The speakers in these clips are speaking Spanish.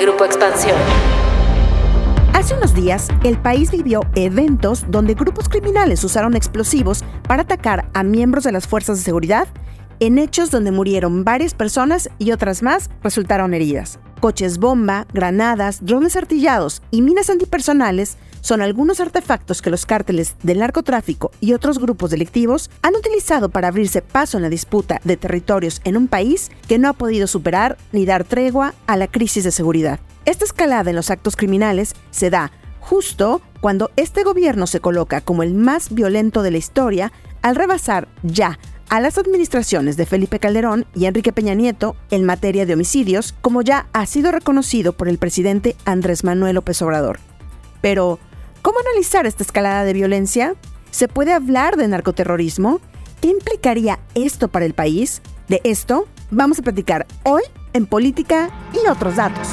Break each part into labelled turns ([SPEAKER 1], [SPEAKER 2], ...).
[SPEAKER 1] Grupo Expansión.
[SPEAKER 2] Hace unos días, el país vivió eventos donde grupos criminales usaron explosivos para atacar a miembros de las fuerzas de seguridad en hechos donde murieron varias personas y otras más resultaron heridas. Coches bomba, granadas, drones artillados y minas antipersonales son algunos artefactos que los cárteles del narcotráfico y otros grupos delictivos han utilizado para abrirse paso en la disputa de territorios en un país que no ha podido superar ni dar tregua a la crisis de seguridad. Esta escalada en los actos criminales se da justo cuando este gobierno se coloca como el más violento de la historia al rebasar ya a las administraciones de Felipe Calderón y Enrique Peña Nieto en materia de homicidios, como ya ha sido reconocido por el presidente Andrés Manuel López Obrador. Pero, ¿cómo analizar esta escalada de violencia? ¿Se puede hablar de narcoterrorismo? ¿Qué implicaría esto para el país? De esto vamos a platicar hoy en Política y otros datos.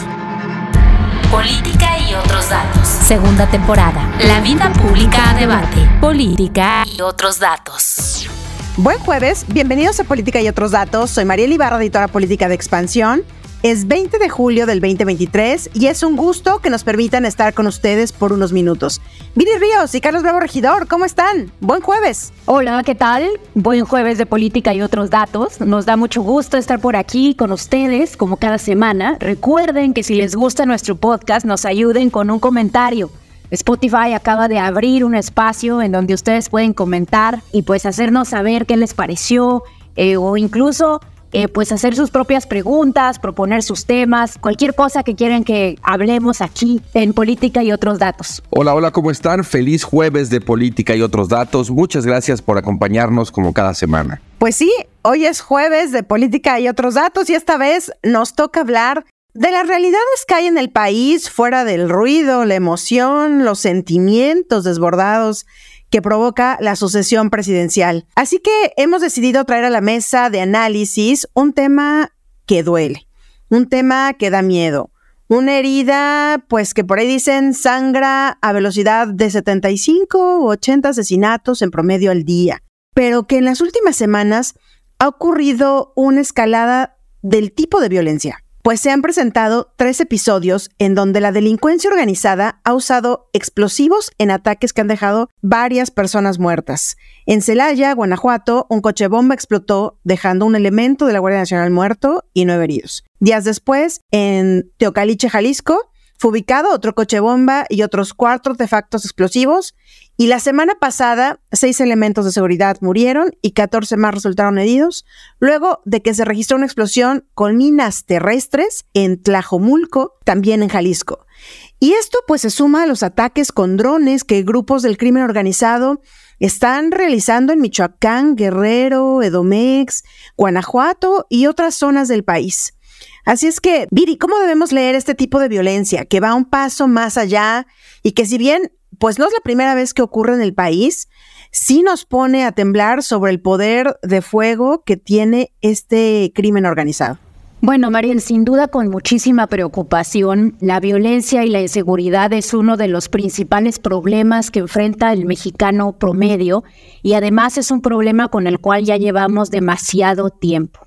[SPEAKER 1] Política y otros datos. Segunda temporada. La vida pública a debate. Política y otros datos.
[SPEAKER 2] Buen jueves, bienvenidos a Política y otros datos. Soy María Ibarra, editora política de Expansión. Es 20 de julio del 2023 y es un gusto que nos permitan estar con ustedes por unos minutos. Viri Ríos y Carlos Bravo Regidor, ¿cómo están? Buen jueves.
[SPEAKER 3] Hola, ¿qué tal? Buen jueves de política y otros datos. Nos da mucho gusto estar por aquí con ustedes como cada semana. Recuerden que si les gusta nuestro podcast, nos ayuden con un comentario Spotify acaba de abrir un espacio en donde ustedes pueden comentar y pues hacernos saber qué les pareció eh, o incluso eh, pues hacer sus propias preguntas, proponer sus temas, cualquier cosa que quieran que hablemos aquí en Política y otros datos.
[SPEAKER 4] Hola, hola, ¿cómo están? Feliz jueves de Política y otros datos. Muchas gracias por acompañarnos como cada semana.
[SPEAKER 2] Pues sí, hoy es jueves de Política y otros datos y esta vez nos toca hablar de las realidades que hay en el país, fuera del ruido, la emoción, los sentimientos desbordados que provoca la sucesión presidencial. Así que hemos decidido traer a la mesa de análisis un tema que duele, un tema que da miedo, una herida, pues que por ahí dicen sangra a velocidad de 75 u 80 asesinatos en promedio al día, pero que en las últimas semanas ha ocurrido una escalada del tipo de violencia pues se han presentado tres episodios en donde la delincuencia organizada ha usado explosivos en ataques que han dejado varias personas muertas. En Celaya, Guanajuato, un coche bomba explotó dejando un elemento de la Guardia Nacional muerto y nueve heridos. Días después, en Teocaliche, Jalisco, fue ubicado otro coche bomba y otros cuatro artefactos explosivos. Y la semana pasada, seis elementos de seguridad murieron y 14 más resultaron heridos, luego de que se registró una explosión con minas terrestres en Tlajomulco, también en Jalisco. Y esto pues se suma a los ataques con drones que grupos del crimen organizado están realizando en Michoacán, Guerrero, Edomex, Guanajuato y otras zonas del país. Así es que, Viri, ¿cómo debemos leer este tipo de violencia que va un paso más allá y que si bien pues no es la primera vez que ocurre en el país, sí nos pone a temblar sobre el poder de fuego que tiene este crimen organizado?
[SPEAKER 3] Bueno, Mariel, sin duda con muchísima preocupación, la violencia y la inseguridad es uno de los principales problemas que enfrenta el mexicano promedio y además es un problema con el cual ya llevamos demasiado tiempo.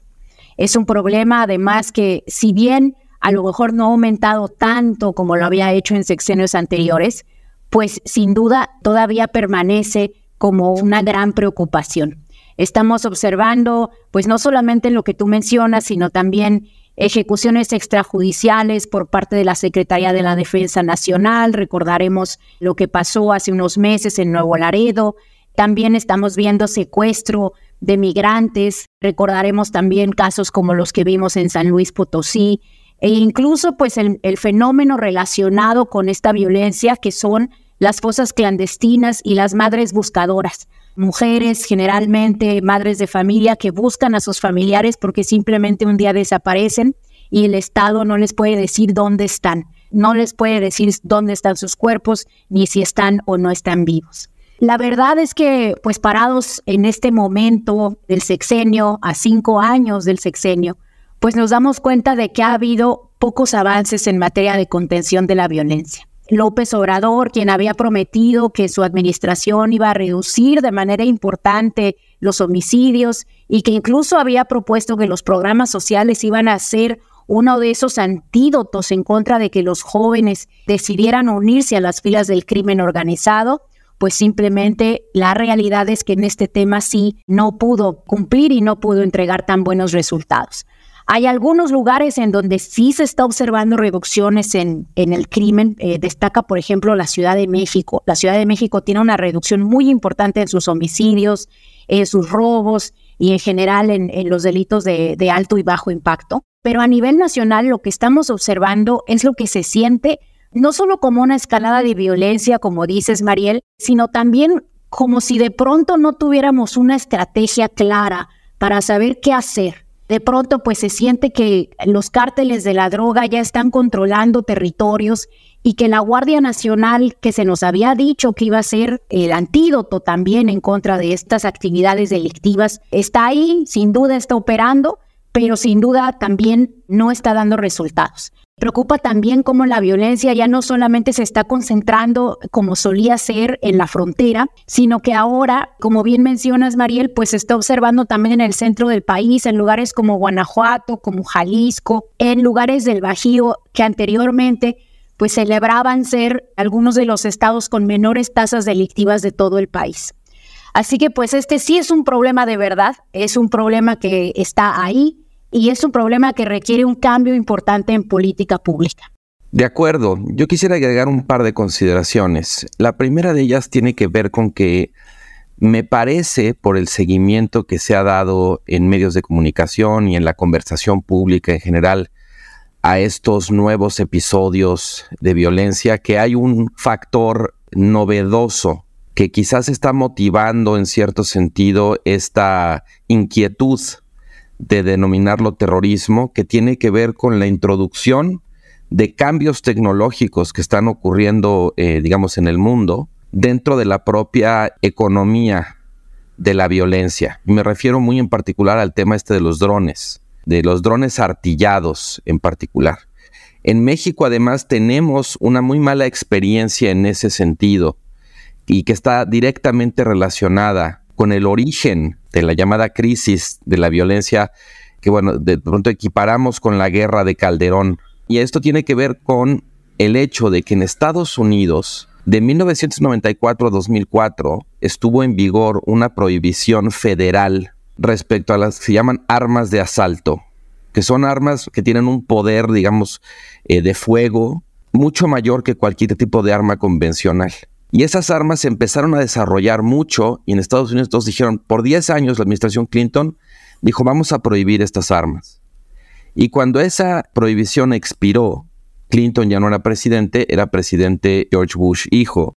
[SPEAKER 3] Es un problema además que si bien a lo mejor no ha aumentado tanto como lo había hecho en sexenios anteriores, pues sin duda todavía permanece como una gran preocupación. Estamos observando, pues no solamente lo que tú mencionas, sino también ejecuciones extrajudiciales por parte de la Secretaría de la Defensa Nacional. Recordaremos lo que pasó hace unos meses en Nuevo Laredo. También estamos viendo secuestro de migrantes. Recordaremos también casos como los que vimos en San Luis Potosí e incluso pues el, el fenómeno relacionado con esta violencia que son las fosas clandestinas y las madres buscadoras. Mujeres, generalmente madres de familia, que buscan a sus familiares porque simplemente un día desaparecen y el Estado no les puede decir dónde están, no les puede decir dónde están sus cuerpos ni si están o no están vivos. La verdad es que, pues parados en este momento del sexenio, a cinco años del sexenio, pues nos damos cuenta de que ha habido pocos avances en materia de contención de la violencia. López Obrador, quien había prometido que su administración iba a reducir de manera importante los homicidios y que incluso había propuesto que los programas sociales iban a ser uno de esos antídotos en contra de que los jóvenes decidieran unirse a las filas del crimen organizado, pues simplemente la realidad es que en este tema sí no pudo cumplir y no pudo entregar tan buenos resultados. Hay algunos lugares en donde sí se está observando reducciones en, el crimen. Eh, destaca, por ejemplo, la Ciudad de México. La Ciudad de México tiene una reducción muy importante en sus homicidios, en sus robos y en general en, los delitos de, de alto y bajo impacto. Pero a nivel nacional lo que estamos observando es lo que se siente no solo como una escalada de violencia, como dices, Mariel, sino también como si de pronto no tuviéramos una estrategia clara para saber qué hacer de pronto pues se siente que los cárteles de la droga ya están controlando territorios y que la Guardia Nacional, que se nos había dicho que iba a ser el antídoto también en contra de estas actividades delictivas, está ahí, sin duda está operando, pero sin duda también no está dando resultados. Preocupa también cómo la violencia ya no solamente se está concentrando como solía ser en la frontera, sino que ahora, como bien mencionas, Mariel, pues se está observando también en el centro del país, en lugares como Guanajuato, como Jalisco, en lugares del Bajío que anteriormente pues celebraban ser algunos de los estados con menores tasas delictivas de todo el país. Así que pues este sí es un problema de verdad, es un problema que está ahí, y es un problema que requiere un cambio importante en política pública.
[SPEAKER 4] De acuerdo, yo quisiera agregar un par de consideraciones. La primera de ellas tiene que ver con que me parece, por el seguimiento que se ha dado en medios de comunicación y en la conversación pública en general, a estos nuevos episodios de violencia, que hay un factor novedoso que quizás está motivando en cierto sentido esta inquietud de denominarlo terrorismo, que tiene que ver con la introducción de cambios tecnológicos que están ocurriendo, eh, digamos, en el mundo, dentro de la propia economía de la violencia. Me refiero muy en particular al tema este de los drones, de los drones artillados en particular. En México además tenemos una muy mala experiencia en ese sentido y que está directamente relacionada con el origen de la llamada crisis de la violencia que, bueno, de pronto equiparamos con la guerra de Calderón. Y esto tiene que ver con el hecho de que en Estados Unidos, de 1994 a 2004, estuvo en vigor una prohibición federal respecto a las que se llaman armas de asalto, que son armas que tienen un poder, digamos, eh, de fuego mucho mayor que cualquier tipo de arma convencional. Y esas armas se empezaron a desarrollar mucho y en Estados Unidos todos dijeron, por 10 años la administración Clinton dijo, vamos a prohibir estas armas. Y cuando esa prohibición expiró, Clinton ya no era presidente, era presidente George Bush hijo,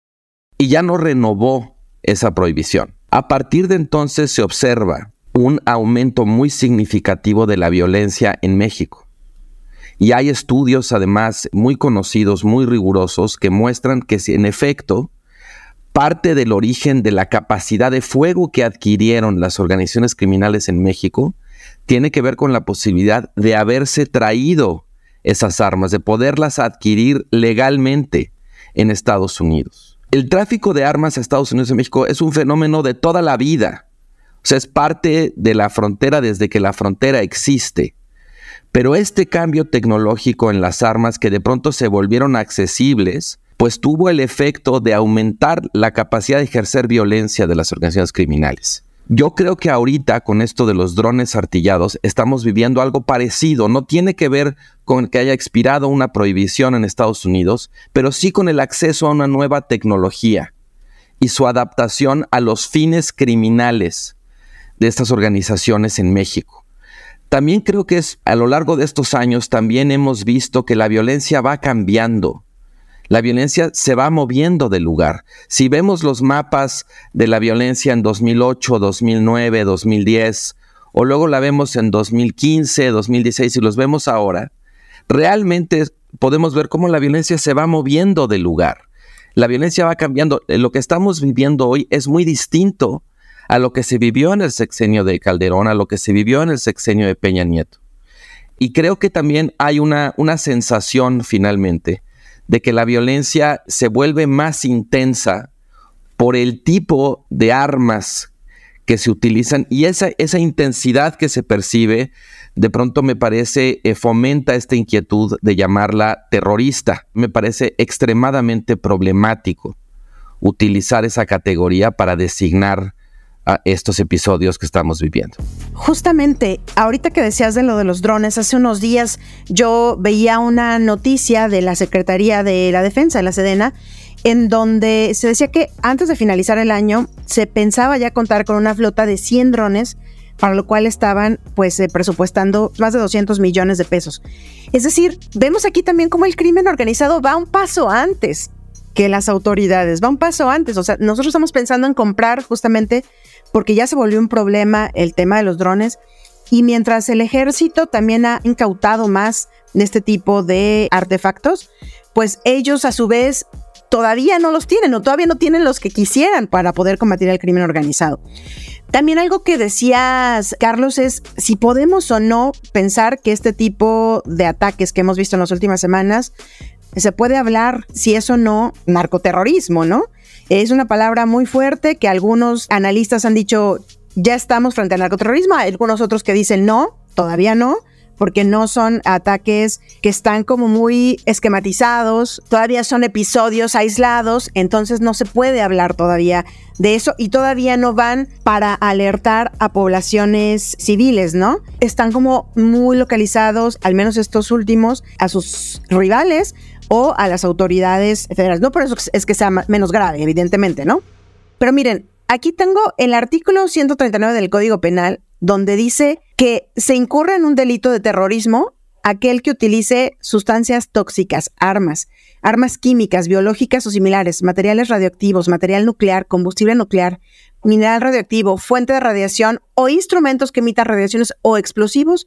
[SPEAKER 4] y ya no renovó esa prohibición. A partir de entonces se observa un aumento muy significativo de la violencia en México. Y hay estudios además muy conocidos, muy rigurosos, que muestran que si en efecto parte del origen de la capacidad de fuego que adquirieron las organizaciones criminales en México tiene que ver con la posibilidad de haberse traído esas armas, de poderlas adquirir legalmente en Estados Unidos. El tráfico de armas a Estados Unidos y México es un fenómeno de toda la vida. O sea, es parte de la frontera desde que la frontera existe. Pero este cambio tecnológico en las armas que de pronto se volvieron accesibles, pues tuvo el efecto de aumentar la capacidad de ejercer violencia de las organizaciones criminales. Yo creo que ahorita con esto de los drones artillados estamos viviendo algo parecido. No tiene que ver con que haya expirado una prohibición en Estados Unidos, pero sí con el acceso a una nueva tecnología y su adaptación a los fines criminales de estas organizaciones en México. También creo que a lo largo de estos años también hemos visto que la violencia va cambiando la violencia se va moviendo del lugar. Si vemos los mapas de la violencia en 2008, 2009, 2010, o luego la vemos en 2015, 2016 y los vemos ahora, realmente podemos ver cómo la violencia se va moviendo del lugar. La violencia va cambiando. Lo que estamos viviendo hoy es muy distinto a lo que se vivió en el sexenio de Calderón, a lo que se vivió en el sexenio de Peña Nieto. Y creo que también hay una, una sensación finalmente de que la violencia se vuelve más intensa por el tipo de armas que se utilizan y esa, esa intensidad que se percibe de pronto me parece eh, fomenta esta inquietud de llamarla terrorista. Me parece extremadamente problemático utilizar esa categoría para designar a estos episodios que estamos viviendo.
[SPEAKER 2] Justamente, ahorita que decías de lo de los drones, hace unos días yo veía una noticia de la Secretaría de la Defensa, de la Sedena, en donde se decía que antes de finalizar el año se pensaba ya contar con una flota de 100 drones, para lo cual estaban pues eh, presupuestando más de 200 millones de pesos. Es decir, vemos aquí también cómo el crimen organizado va un paso antes que las autoridades, va un paso antes. O sea, nosotros estamos pensando en comprar justamente porque ya se volvió un problema el tema de los drones. Y mientras el ejército también ha incautado más de este tipo de artefactos, pues ellos a su vez todavía no los tienen o todavía no tienen los que quisieran para poder combatir el crimen organizado. También algo que decías, Carlos, es si podemos o no pensar que este tipo de ataques que hemos visto en las últimas semanas, se puede hablar, si eso no, narcoterrorismo, ¿no? Es una palabra muy fuerte que algunos analistas han dicho, ya estamos frente al narcoterrorismo, algunos otros que dicen no, todavía no, porque no son ataques que están como muy esquematizados, todavía son episodios aislados, entonces no se puede hablar todavía de eso y todavía no van para alertar a poblaciones civiles, ¿no? Están como muy localizados, al menos estos últimos, a sus rivales o a las autoridades federales. No por eso es que sea menos grave, evidentemente, ¿no? Pero miren, aquí tengo el artículo 139 del Código Penal, donde dice que se incurre en un delito de terrorismo aquel que utilice sustancias tóxicas, armas, armas químicas, biológicas o similares, materiales radioactivos, material nuclear, combustible nuclear, mineral radioactivo, fuente de radiación o instrumentos que emitan radiaciones o explosivos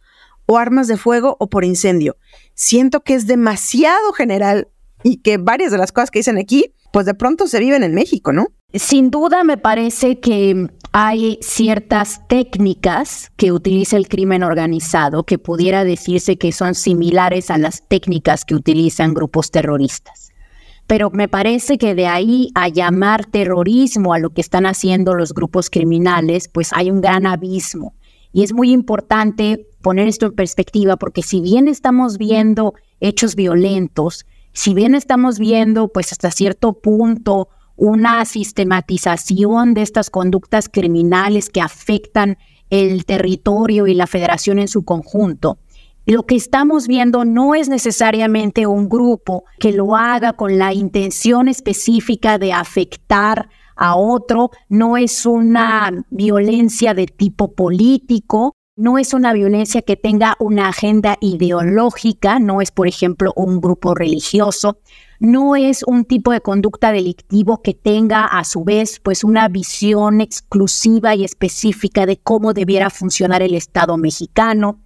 [SPEAKER 2] o armas de fuego o por incendio. Siento que es demasiado general y que varias de las cosas que dicen aquí, pues de pronto se viven en México, ¿no?
[SPEAKER 3] Sin duda me parece que hay ciertas técnicas que utiliza el crimen organizado que pudiera decirse que son similares a las técnicas que utilizan grupos terroristas. Pero me parece que de ahí a llamar terrorismo a lo que están haciendo los grupos criminales, pues hay un gran abismo. Y es muy importante poner esto en perspectiva porque si bien estamos viendo hechos violentos, si bien estamos viendo pues hasta cierto punto una sistematización de estas conductas criminales que afectan el territorio y la federación en su conjunto, lo que estamos viendo no es necesariamente un grupo que lo haga con la intención específica de afectar a otro, no es una violencia de tipo político, no es una violencia que tenga una agenda ideológica, no es, por ejemplo, un grupo religioso, no es un tipo de conducta delictivo que tenga a su vez pues una visión exclusiva y específica de cómo debiera funcionar el Estado mexicano.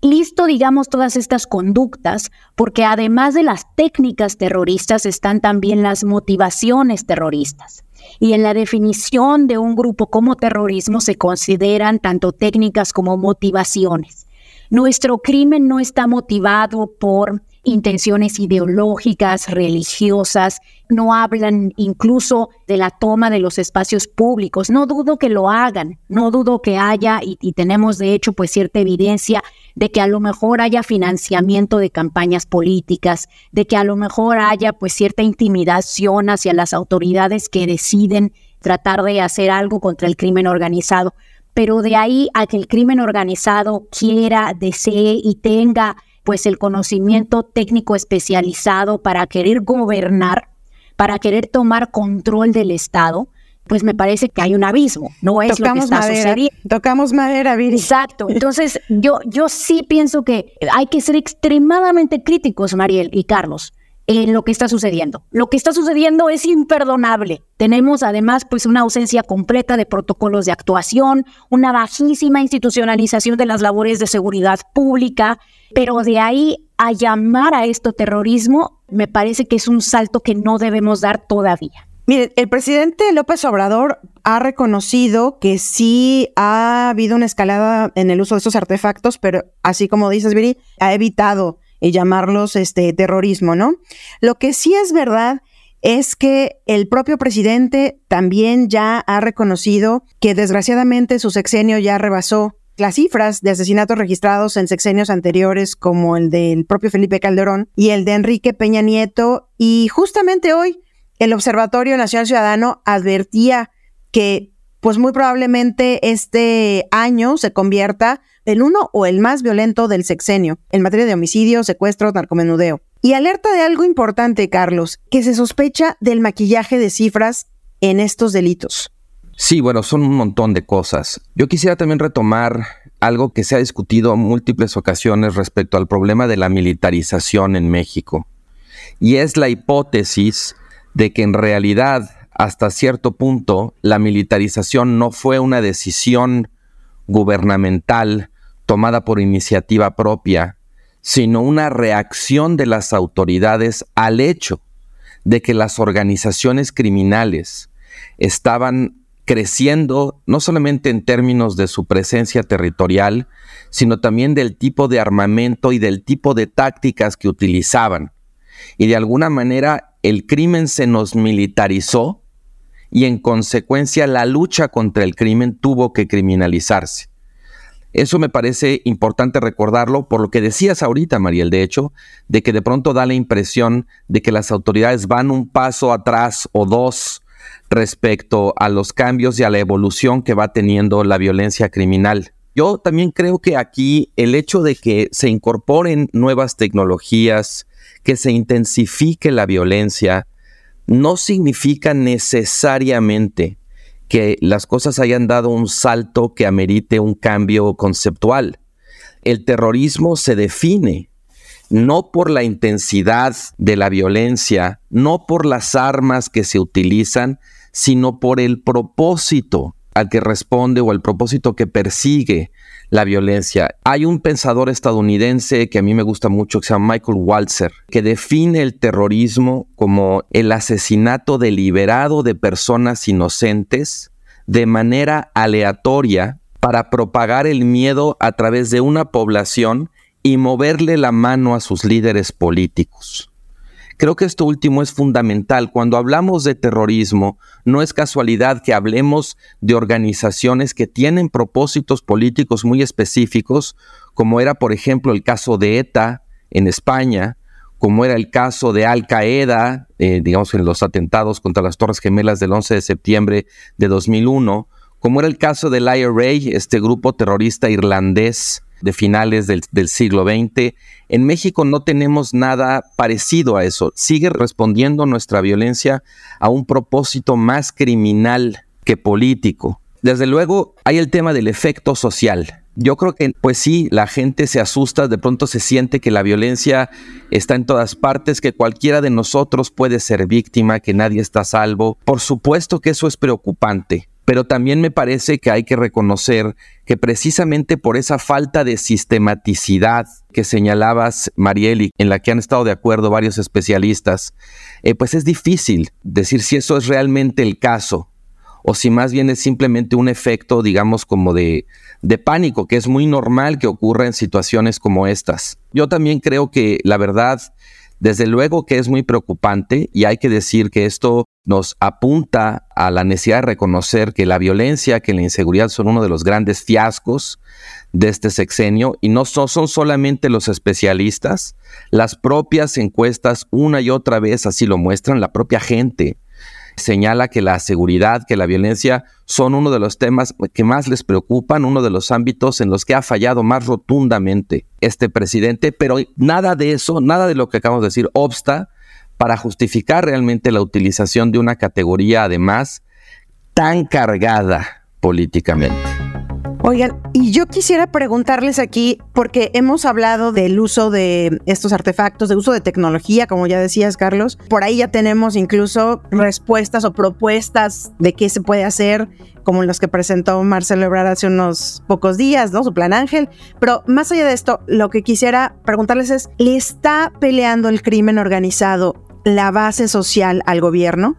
[SPEAKER 3] Listo, digamos, todas estas conductas, porque además de las técnicas terroristas están también las motivaciones terroristas. Y en la definición de un grupo como terrorismo se consideran tanto técnicas como motivaciones. Nuestro crimen no está motivado por intenciones ideológicas, religiosas, no hablan incluso de la toma de los espacios públicos. No dudo que lo hagan, no dudo que haya, y, tenemos de hecho pues cierta evidencia de que a lo mejor haya financiamiento de campañas políticas, de que a lo mejor haya pues cierta intimidación hacia las autoridades que deciden tratar de hacer algo contra el crimen organizado. Pero de ahí a que el crimen organizado quiera, desee y tenga pues el conocimiento técnico especializado para querer gobernar, para querer tomar control del Estado, pues me parece que hay un abismo, no es lo que está sucediendo.
[SPEAKER 2] Tocamos madera, Viri.
[SPEAKER 3] Exacto. Entonces, yo, yo sí pienso que hay que ser extremadamente críticos, Mariel y Carlos, en lo que está sucediendo. Lo que está sucediendo es imperdonable. Tenemos además pues una ausencia completa de protocolos de actuación, una bajísima institucionalización de las labores de seguridad pública, pero de ahí a llamar a esto terrorismo, me parece que es un salto que no debemos dar todavía.
[SPEAKER 2] Miren, el presidente López Obrador ha reconocido que sí ha habido una escalada en el uso de estos artefactos, pero así como dices, Viri, ha evitado llamarlos este terrorismo, ¿no? Lo que sí es verdad es que el propio presidente también ya ha reconocido que desgraciadamente su sexenio ya rebasó las cifras de asesinatos registrados en sexenios anteriores como el del propio Felipe Calderón y el de Enrique Peña Nieto. Y justamente hoy el Observatorio Nacional Ciudadano advertía que pues muy probablemente este año se convierta en uno o el más violento del sexenio en materia de homicidio, secuestro, narcomenudeo. Y alerta de algo importante, Carlos, que se sospecha del maquillaje de cifras en estos delitos.
[SPEAKER 4] Sí, bueno, son un montón de cosas. Yo quisiera también retomar algo que se ha discutido en múltiples ocasiones respecto al problema de la militarización en México. Y es la hipótesis de que en realidad, hasta cierto punto, la militarización no fue una decisión gubernamental tomada por iniciativa propia, sino una reacción de las autoridades al hecho de que las organizaciones criminales estaban creciendo no solamente en términos de su presencia territorial, sino también del tipo de armamento y del tipo de tácticas que utilizaban. Y de alguna manera el crimen se nos militarizó y en consecuencia la lucha contra el crimen tuvo que criminalizarse. Eso me parece importante recordarlo por lo que decías ahorita, Mariel, de hecho, de que de pronto da la impresión de que las autoridades van un paso atrás o dos respecto a los cambios y a la evolución que va teniendo la violencia criminal. Yo también creo que aquí el hecho de que se incorporen nuevas tecnologías, que se intensifique la violencia, no significa necesariamente que las cosas hayan dado un salto que amerite un cambio conceptual. El terrorismo se define no por la intensidad de la violencia, no por las armas que se utilizan, sino por el propósito al que responde o el propósito que persigue la violencia. Hay un pensador estadounidense que a mí me gusta mucho, que se llama Michael Walzer, que define el terrorismo como el asesinato deliberado de personas inocentes de manera aleatoria para propagar el miedo a través de una población y moverle la mano a sus líderes políticos. Creo que esto último es fundamental. Cuando hablamos de terrorismo, no es casualidad que hablemos de organizaciones que tienen propósitos políticos muy específicos, como era, por ejemplo, el caso de ETA en España, como era el caso de Al Qaeda, eh, digamos, en los atentados contra las Torres Gemelas del 11 de septiembre de 2001, como era el caso del IRA, este grupo terrorista irlandés de finales del, siglo XX. En México no tenemos nada parecido a eso. Sigue respondiendo nuestra violencia a un propósito más criminal que político. Desde luego hay el tema del efecto social. Yo creo que, pues sí, la gente se asusta, de pronto se siente que la violencia está en todas partes, que cualquiera de nosotros puede ser víctima, que nadie está salvo. Por supuesto que eso es preocupante pero también me parece que hay que reconocer que precisamente por esa falta de sistematicidad que señalabas, Marieli, en la que han estado de acuerdo varios especialistas, eh, pues es difícil decir si eso es realmente el caso o si más bien es simplemente un efecto, digamos, como de, de pánico, que es muy normal que ocurra en situaciones como estas. Yo también creo que la verdad, desde luego que es muy preocupante y hay que decir que esto nos apunta a la necesidad de reconocer que la violencia, que la inseguridad son uno de los grandes fiascos de este sexenio y no son, solamente los especialistas, las propias encuestas una y otra vez así lo muestran, la propia gente señala que la seguridad, que la violencia son uno de los temas que más les preocupan, uno de los ámbitos en los que ha fallado más rotundamente este presidente, pero nada de eso, nada de lo que acabamos de decir obsta para justificar realmente la utilización de una categoría además tan cargada políticamente.
[SPEAKER 2] Oigan, y yo quisiera preguntarles aquí, porque hemos hablado del uso de estos artefactos, de uso de tecnología, como ya decías, Carlos. Por ahí ya tenemos incluso respuestas o propuestas de qué se puede hacer, como los que presentó Marcelo Ebrard hace unos pocos días, ¿no? Su plan Ángel. Pero más allá de esto, lo que quisiera preguntarles es, ¿le está peleando el crimen organizado la base social al gobierno?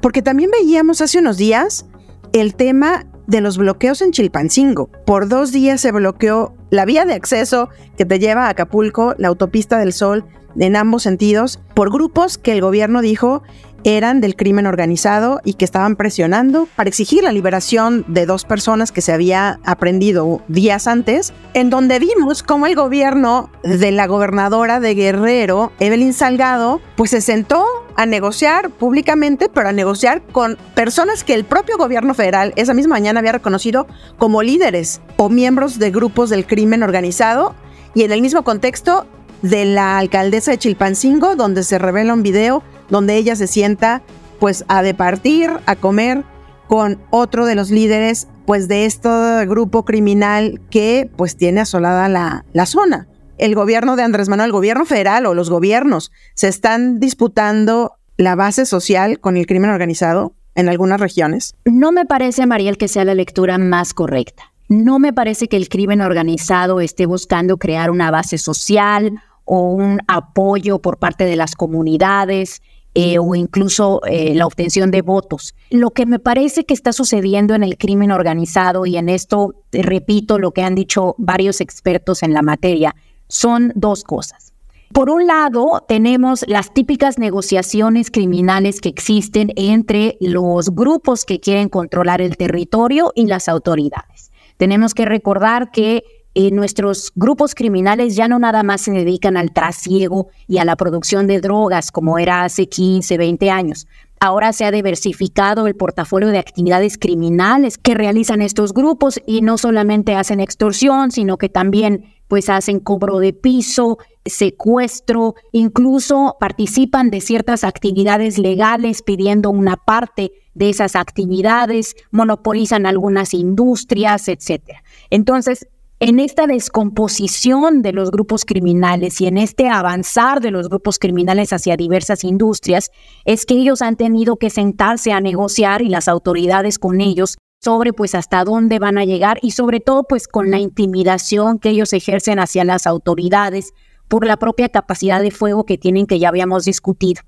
[SPEAKER 2] Porque también veíamos hace unos días el tema de los bloqueos en Chilpancingo. Por dos días se bloqueó la vía de acceso que te lleva a Acapulco, la autopista del Sol, en ambos sentidos, por grupos que el gobierno dijo eran del crimen organizado y que estaban presionando para exigir la liberación de dos personas que se había aprendido días antes, en donde vimos cómo el gobierno de la gobernadora de Guerrero, Evelyn Salgado, pues se sentó a negociar públicamente, pero a negociar con personas que el propio gobierno federal esa misma mañana había reconocido como líderes o miembros de grupos del crimen organizado y en el mismo contexto de la alcaldesa de Chilpancingo, donde se revela un video donde ella se sienta pues a departir, a comer con otro de los líderes pues de este grupo criminal que pues tiene asolada la, la zona. El gobierno de Andrés Manuel, el gobierno federal o los gobiernos se están disputando la base social con el crimen organizado en algunas regiones.
[SPEAKER 3] No me parece, Mariel, que sea la lectura más correcta. No me parece que el crimen organizado esté buscando crear una base social o un apoyo por parte de las comunidades. Eh, o incluso eh, la obtención de votos. Lo que me parece que está sucediendo en el crimen organizado, y en esto repito lo que han dicho varios expertos en la materia, son dos cosas. Por un lado, tenemos las típicas negociaciones criminales que existen entre los grupos que quieren controlar el territorio y las autoridades. Tenemos que recordar que eh, nuestros grupos criminales ya no nada más se dedican al trasiego y a la producción de drogas como era hace 15, 20 años. Ahora se ha diversificado el portafolio de actividades criminales que realizan estos grupos y no solamente hacen extorsión, sino que también pues hacen cobro de piso, secuestro, incluso participan de ciertas actividades legales pidiendo una parte de esas actividades, monopolizan algunas industrias, etc. Entonces, en esta descomposición de los grupos criminales y en este avanzar de los grupos criminales hacia diversas industrias, es que ellos han tenido que sentarse a negociar y las autoridades con ellos sobre pues hasta dónde van a llegar y sobre todo pues con la intimidación que ellos ejercen hacia las autoridades por la propia capacidad de fuego que tienen que ya habíamos discutido.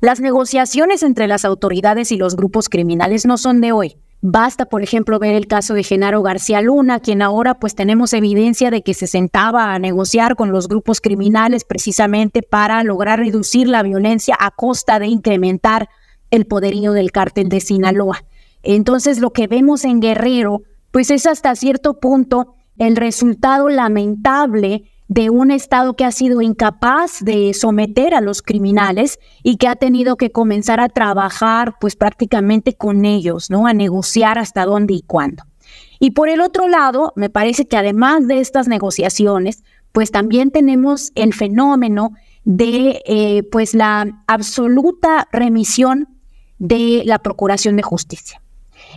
[SPEAKER 3] Las negociaciones entre las autoridades y los grupos criminales no son de hoy. Basta, por ejemplo, ver el caso de Genaro García Luna, quien ahora pues tenemos evidencia de que se sentaba a negociar con los grupos criminales precisamente para lograr reducir la violencia a costa de incrementar el poderío del cártel de Sinaloa. Entonces, lo que vemos en Guerrero, pues es hasta cierto punto el resultado lamentable de un Estado que ha sido incapaz de someter a los criminales y que ha tenido que comenzar a trabajar pues prácticamente con ellos, ¿no? A negociar hasta dónde y cuándo. Y por el otro lado, me parece que además de estas negociaciones, pues también tenemos el fenómeno de eh, pues la absoluta remisión de la Procuración de Justicia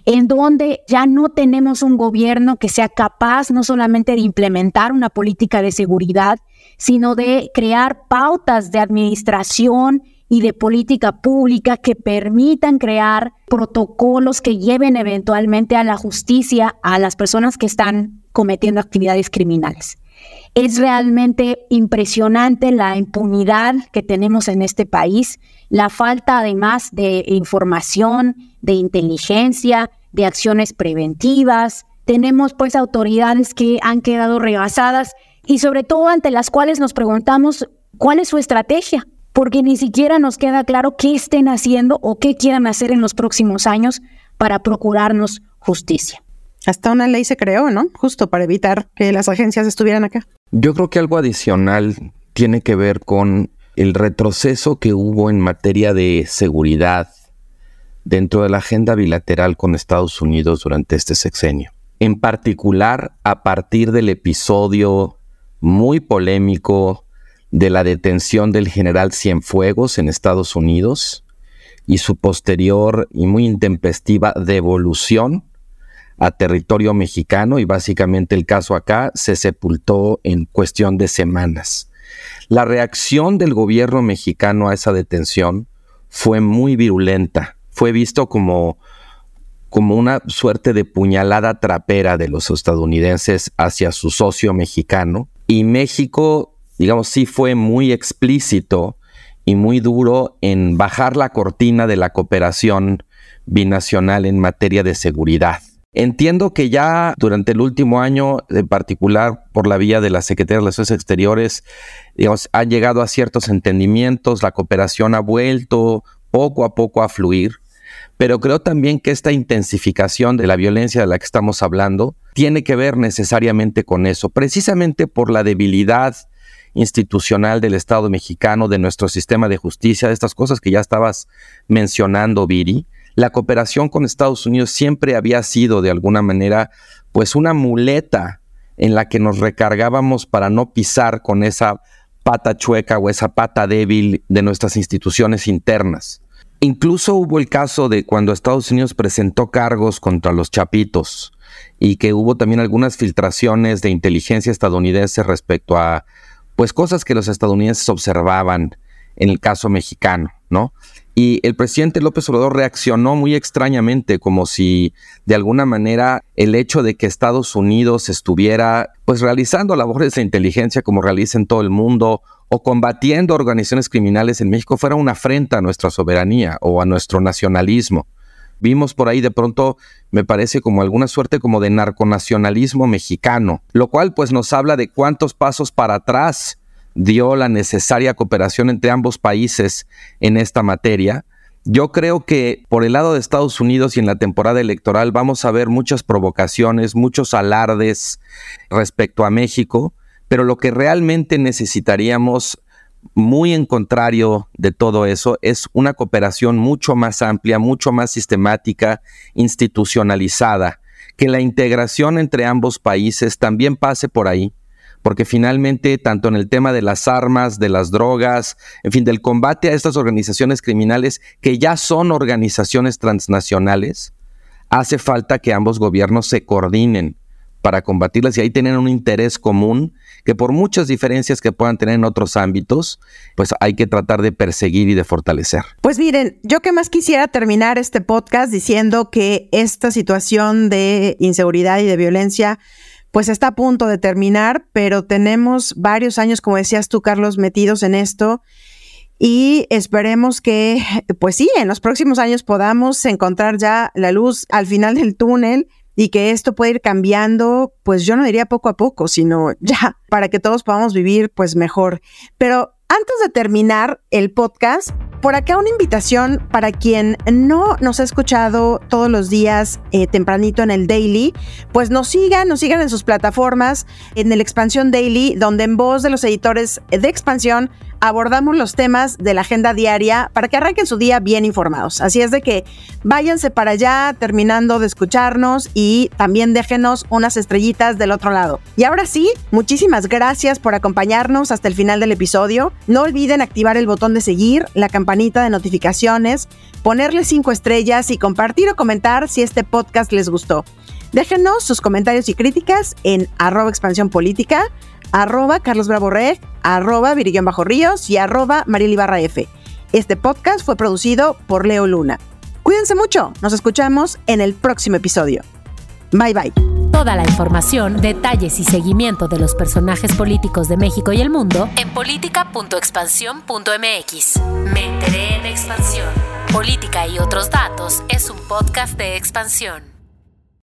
[SPEAKER 3] en donde ya no tenemos un gobierno que sea capaz no solamente de implementar una política de seguridad, sino de crear pautas de administración y de política pública que permitan crear protocolos que lleven eventualmente a la justicia a las personas que están cometiendo actividades criminales. Es realmente impresionante la impunidad que tenemos en este país, la falta además de información, de inteligencia, de acciones preventivas. Tenemos pues autoridades que han quedado rebasadas y sobre todo ante las cuales nos preguntamos cuál es su estrategia, porque ni siquiera nos queda claro qué estén haciendo o qué quieran hacer en los próximos años para procurarnos justicia.
[SPEAKER 2] Hasta una ley se creó, ¿no? Justo para evitar que las agencias estuvieran acá.
[SPEAKER 4] Yo creo que algo adicional tiene que ver con el retroceso que hubo en materia de seguridad dentro de la agenda bilateral con Estados Unidos durante este sexenio. En particular, a partir del episodio muy polémico de la detención del general Cienfuegos en Estados Unidos y su posterior y muy intempestiva devolución a territorio mexicano y básicamente el caso acá se sepultó en cuestión de semanas. La reacción del gobierno mexicano a esa detención fue muy virulenta fue visto como, como una suerte de puñalada trapera de los estadounidenses hacia su socio mexicano. Y México, digamos, sí fue muy explícito y muy duro en bajar la cortina de la cooperación binacional en materia de seguridad. Entiendo que ya durante el último año, en particular por la vía de la Secretaría de Relaciones Exteriores, digamos, han llegado a ciertos entendimientos, la cooperación ha vuelto poco a poco a fluir, pero creo también que esta intensificación de la violencia de la que estamos hablando tiene que ver necesariamente con eso, precisamente por la debilidad institucional del Estado mexicano, de nuestro sistema de justicia, de estas cosas que ya estabas mencionando, Viri. La cooperación con Estados Unidos siempre había sido de alguna manera pues una muleta en la que nos recargábamos para no pisar con esa pata chueca o esa pata débil de nuestras instituciones internas. Incluso hubo el caso de cuando Estados Unidos presentó cargos contra los chapitos y que hubo también algunas filtraciones de inteligencia estadounidense respecto a pues cosas que los estadounidenses observaban en el caso mexicano, ¿no? Y el presidente López Obrador reaccionó muy extrañamente, como si de alguna manera el hecho de que Estados Unidos estuviera pues realizando labores de inteligencia como realiza en todo el mundo o combatiendo organizaciones criminales en México fuera una afrenta a nuestra soberanía o a nuestro nacionalismo. Vimos por ahí de pronto, me parece como alguna suerte como de narconacionalismo mexicano, lo cual pues nos habla de cuántos pasos para atrás dio la necesaria cooperación entre ambos países en esta materia. Yo creo que por el lado de Estados Unidos y en la temporada electoral vamos a ver muchas provocaciones, muchos alardes respecto a México, pero lo que realmente necesitaríamos muy en contrario de todo eso, es una cooperación mucho más amplia, mucho más sistemática, institucionalizada, que la integración entre ambos países también pase por ahí, porque finalmente, tanto en el tema de las armas, de las drogas, en fin, del combate a estas organizaciones criminales que ya son organizaciones transnacionales, hace falta que ambos gobiernos se coordinen para combatirlas y ahí tienen un interés común que por muchas diferencias que puedan tener en otros ámbitos, pues hay que tratar de perseguir y de fortalecer.
[SPEAKER 2] Pues miren, yo que más quisiera terminar este podcast diciendo que esta situación de inseguridad y de violencia pues está a punto de terminar, pero tenemos varios años, como decías tú, Carlos, metidos en esto y esperemos que, pues sí, en los próximos años podamos encontrar ya la luz al final del túnel y que esto puede ir cambiando, pues yo no diría poco a poco, sino ya, para que todos podamos vivir pues mejor. Pero antes de terminar el podcast, por acá una invitación para quien no nos ha escuchado todos los días eh, tempranito en el Daily, pues nos sigan, nos sigan en sus plataformas, en el Expansión Daily, donde en voz de los editores de Expansión abordamos los temas de la agenda diaria para que arranquen su día bien informados. Así es de que váyanse para allá terminando de escucharnos y también déjenos unas estrellitas del otro lado. Y ahora sí, muchísimas gracias por acompañarnos hasta el final del episodio. No olviden activar el botón de seguir, la campanita de notificaciones, ponerle cinco estrellas y compartir o comentar si este podcast les gustó. Déjenos sus comentarios y críticas en arroba política arroba Carlos Bravo arroba Virillón Bajo Ríos y arroba Mariel F. Este podcast fue producido por Leo Luna. Cuídense mucho, nos escuchamos en el próximo episodio. Bye bye.
[SPEAKER 1] Toda la información, detalles y seguimiento de los personajes políticos de México y el mundo en política.expansión.mx. Me enteré en expansión. Política y otros datos es un podcast de expansión.